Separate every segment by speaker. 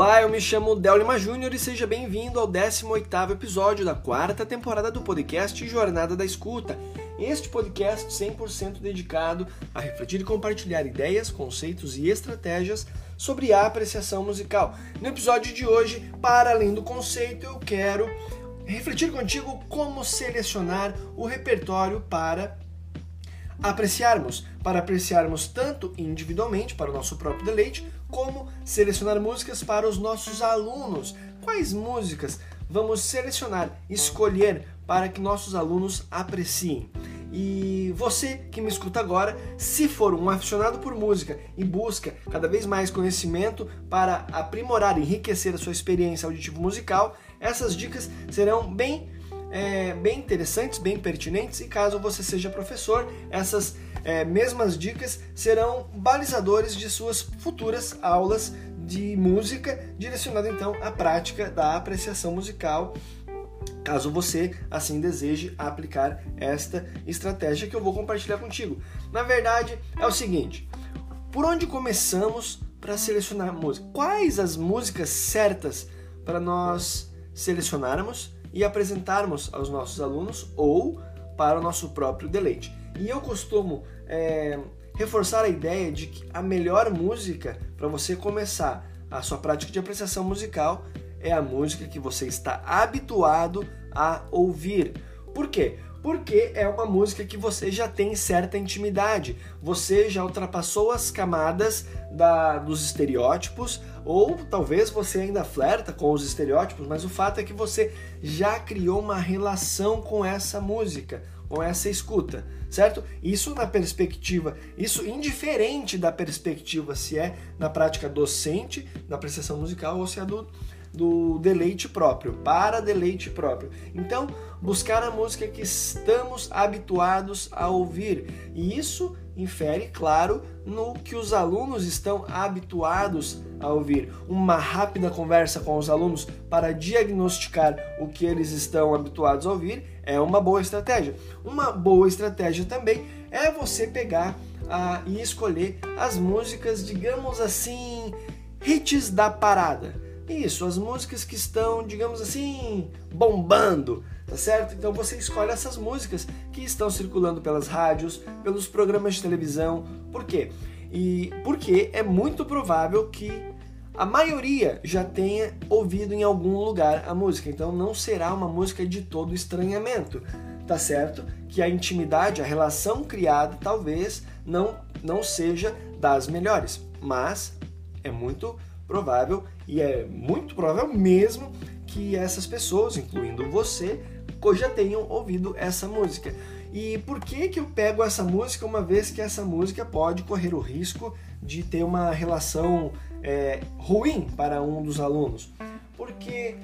Speaker 1: Olá, eu me chamo Del Lima Júnior e seja bem-vindo ao 18º episódio da quarta temporada do podcast Jornada da Escuta. Este podcast 100% dedicado a refletir e compartilhar ideias, conceitos e estratégias sobre a apreciação musical. No episódio de hoje, para além do conceito, eu quero refletir contigo como selecionar o repertório para apreciarmos, para apreciarmos tanto individualmente para o nosso próprio deleite, como selecionar músicas para os nossos alunos. Quais músicas vamos selecionar, escolher para que nossos alunos apreciem? E você que me escuta agora, se for um aficionado por música e busca cada vez mais conhecimento para aprimorar e enriquecer a sua experiência auditiva musical, essas dicas serão bem é, bem interessantes, bem pertinentes, e caso você seja professor, essas é, mesmas dicas serão balizadores de suas futuras aulas de música, direcionado então à prática da apreciação musical, caso você assim deseje aplicar esta estratégia que eu vou compartilhar contigo. Na verdade, é o seguinte: por onde começamos para selecionar música? Quais as músicas certas para nós selecionarmos? e apresentarmos aos nossos alunos ou para o nosso próprio deleite. E eu costumo é, reforçar a ideia de que a melhor música para você começar a sua prática de apreciação musical é a música que você está habituado a ouvir. Por quê? porque é uma música que você já tem certa intimidade, você já ultrapassou as camadas da, dos estereótipos, ou talvez você ainda flerta com os estereótipos, mas o fato é que você já criou uma relação com essa música, com essa escuta, certo? Isso na perspectiva, isso indiferente da perspectiva se é na prática docente, na apreciação musical ou se é do do deleite próprio, para deleite próprio. Então, buscar a música que estamos habituados a ouvir. E isso infere, claro, no que os alunos estão habituados a ouvir. Uma rápida conversa com os alunos para diagnosticar o que eles estão habituados a ouvir é uma boa estratégia. Uma boa estratégia também é você pegar e escolher as músicas, digamos assim, hits da parada isso, as músicas que estão, digamos assim, bombando, tá certo? Então você escolhe essas músicas que estão circulando pelas rádios, pelos programas de televisão. Por quê? E porque é muito provável que a maioria já tenha ouvido em algum lugar a música, então não será uma música de todo estranhamento, tá certo? Que a intimidade, a relação criada talvez não não seja das melhores, mas é muito provável e é muito provável mesmo que essas pessoas, incluindo você, já tenham ouvido essa música. E por que que eu pego essa música uma vez que essa música pode correr o risco de ter uma relação é, ruim para um dos alunos? Porque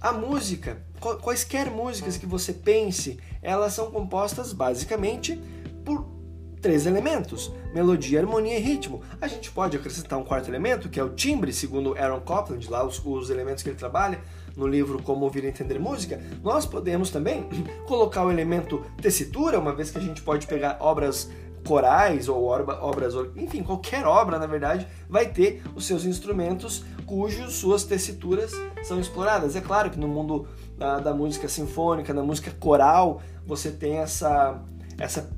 Speaker 1: a música, quaisquer músicas que você pense, elas são compostas basicamente por três elementos: melodia, harmonia e ritmo. A gente pode acrescentar um quarto elemento, que é o timbre, segundo Aaron Copland, lá os, os elementos que ele trabalha no livro Como Ouvir e Entender Música. Nós podemos também colocar o elemento tessitura, uma vez que a gente pode pegar obras corais ou obras, enfim, qualquer obra, na verdade, vai ter os seus instrumentos cujos suas tessituras são exploradas. É claro que no mundo da, da música sinfônica, na música coral, você tem essa, essa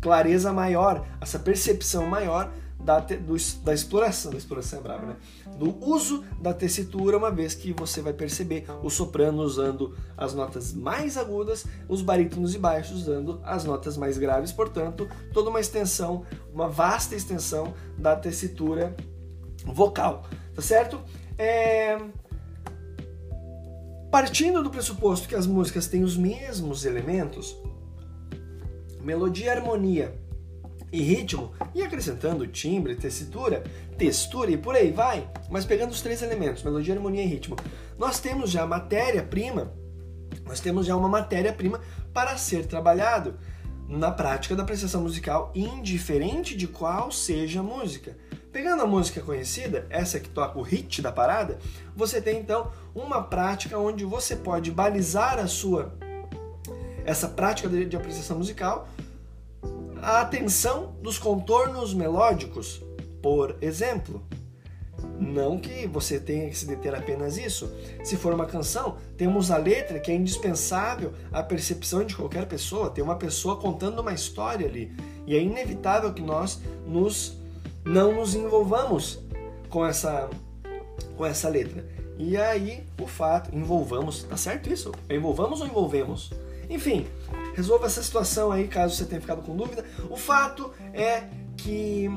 Speaker 1: clareza maior, essa percepção maior da, do, da exploração, da exploração é brava, né? Do uso da tessitura, uma vez que você vai perceber o soprano usando as notas mais agudas, os barítonos e baixos usando as notas mais graves, portanto, toda uma extensão, uma vasta extensão da tessitura vocal, tá certo? É... Partindo do pressuposto que as músicas têm os mesmos elementos, melodia, harmonia e ritmo, e acrescentando timbre, tessitura, textura e por aí vai, mas pegando os três elementos, melodia, harmonia e ritmo, nós temos já matéria-prima, nós temos já uma matéria-prima para ser trabalhado na prática da apreciação musical, indiferente de qual seja a música. Pegando a música conhecida, essa que toca o hit da parada, você tem então uma prática onde você pode balizar a sua essa prática de, de apreciação musical, a atenção dos contornos melódicos, por exemplo. Não que você tenha que se deter apenas isso. Se for uma canção, temos a letra que é indispensável à percepção de qualquer pessoa. Tem uma pessoa contando uma história ali. E é inevitável que nós nos não nos envolvamos com essa com essa letra. E aí, o fato, envolvamos, tá certo isso? Envolvamos ou envolvemos? Enfim, resolva essa situação aí, caso você tenha ficado com dúvida. O fato é que,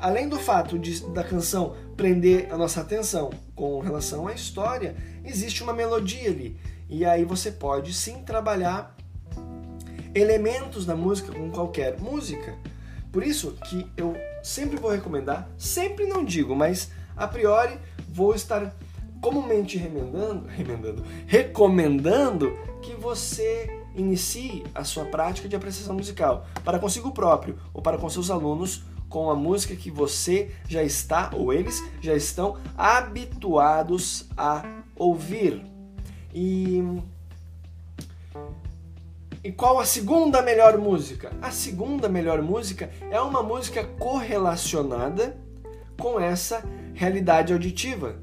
Speaker 1: além do fato de, da canção prender a nossa atenção com relação à história, existe uma melodia ali. E aí você pode sim trabalhar elementos da música com qualquer música. Por isso que eu sempre vou recomendar, sempre não digo, mas a priori vou estar comumente remendando, remendando, recomendando que você inicie a sua prática de apreciação musical para consigo próprio ou para com seus alunos com a música que você já está ou eles já estão habituados a ouvir. E e qual a segunda melhor música? A segunda melhor música é uma música correlacionada com essa realidade auditiva.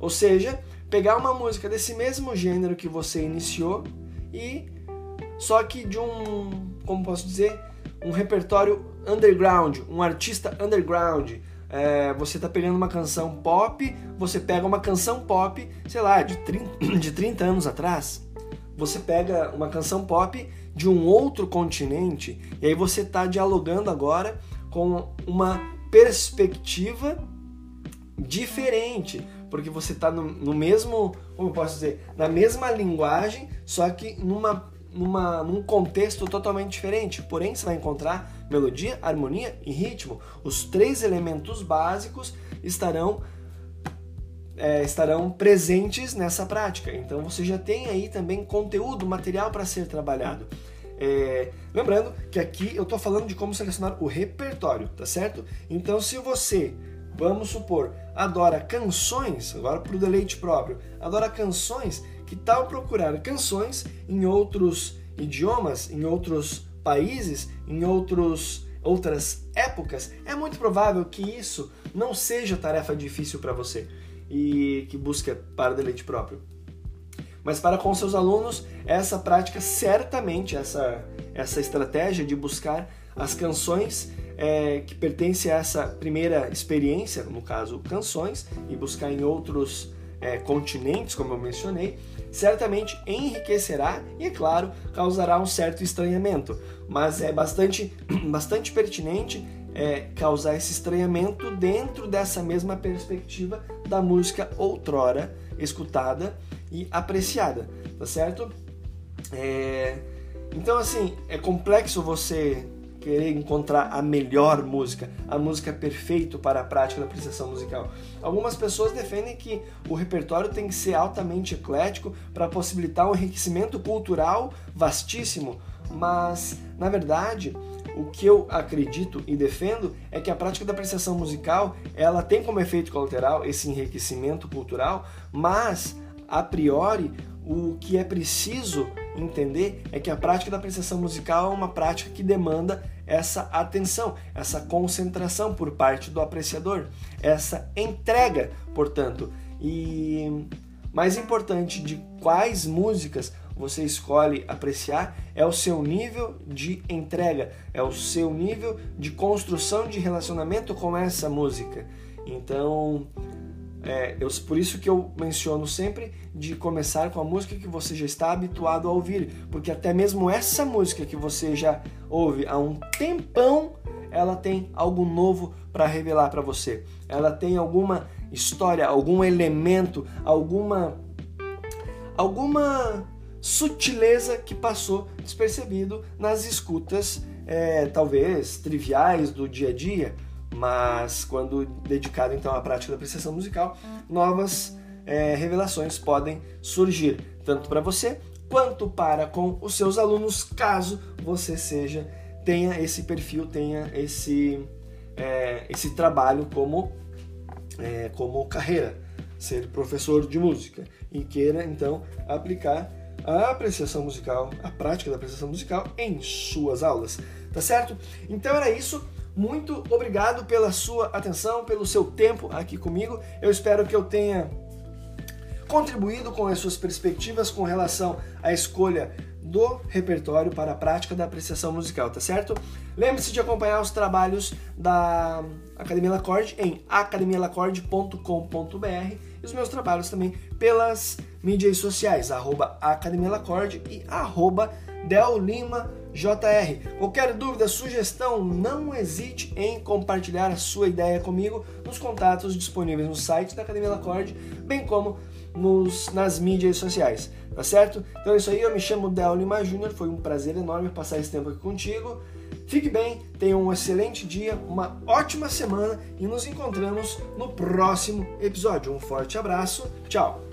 Speaker 1: Ou seja, pegar uma música desse mesmo gênero que você iniciou e só que de um, como posso dizer, um repertório underground, um artista underground. É, você está pegando uma canção pop, você pega uma canção pop, sei lá, de 30, de 30 anos atrás, você pega uma canção pop de um outro continente e aí você está dialogando agora com uma perspectiva diferente, porque você está no, no, mesmo, como eu posso dizer, na mesma linguagem, só que numa, numa, num contexto totalmente diferente. Porém, você vai encontrar melodia, harmonia e ritmo. Os três elementos básicos estarão é, estarão presentes nessa prática. Então você já tem aí também conteúdo, material para ser trabalhado. É, lembrando que aqui eu estou falando de como selecionar o repertório, tá certo? Então se você vamos supor, adora canções, agora para o deleite próprio, adora canções, que tal procurar canções em outros idiomas, em outros países, em outros outras épocas? É muito provável que isso não seja tarefa difícil para você e que busca para deleite próprio. Mas para com seus alunos, essa prática certamente, essa, essa estratégia de buscar as canções é, que pertence a essa primeira experiência, no caso canções, e buscar em outros é, continentes, como eu mencionei, certamente enriquecerá e, é claro, causará um certo estranhamento. Mas é bastante, bastante pertinente é, causar esse estranhamento dentro dessa mesma perspectiva da música outrora escutada e apreciada, tá certo? É, então, assim, é complexo você querer encontrar a melhor música, a música perfeita para a prática da apreciação musical. Algumas pessoas defendem que o repertório tem que ser altamente eclético para possibilitar um enriquecimento cultural vastíssimo, mas na verdade o que eu acredito e defendo é que a prática da apreciação musical ela tem como efeito colateral esse enriquecimento cultural, mas a priori o que é preciso entender é que a prática da apreciação musical é uma prática que demanda essa atenção, essa concentração por parte do apreciador, essa entrega, portanto. E mais importante de quais músicas você escolhe apreciar é o seu nível de entrega, é o seu nível de construção de relacionamento com essa música. Então, é, eu, por isso que eu menciono sempre de começar com a música que você já está habituado a ouvir, porque até mesmo essa música que você já ouve há um tempão, ela tem algo novo para revelar para você. Ela tem alguma história, algum elemento, alguma alguma sutileza que passou despercebido nas escutas, é, talvez triviais do dia a dia mas quando dedicado então à prática da apreciação musical, novas é, revelações podem surgir, tanto para você quanto para com os seus alunos, caso você seja tenha esse perfil, tenha esse é, esse trabalho como é, como carreira, ser professor de música e queira então aplicar a apreciação musical, a prática da apreciação musical em suas aulas, tá certo? Então era isso. Muito obrigado pela sua atenção, pelo seu tempo aqui comigo. Eu espero que eu tenha contribuído com as suas perspectivas com relação à escolha do repertório para a prática da apreciação musical, tá certo? Lembre-se de acompanhar os trabalhos da Academia Lacorde em academialacorde.com.br e os meus trabalhos também pelas mídias sociais, arroba Academia Lacorde e arroba Del Lima JR. Qualquer dúvida, sugestão, não hesite em compartilhar a sua ideia comigo nos contatos disponíveis no site da Academia Lacorde, bem como nos, nas mídias sociais, tá certo? Então é isso aí, eu me chamo Del Lima Júnior, foi um prazer enorme passar esse tempo aqui contigo. Fique bem, tenha um excelente dia, uma ótima semana e nos encontramos no próximo episódio. Um forte abraço, tchau!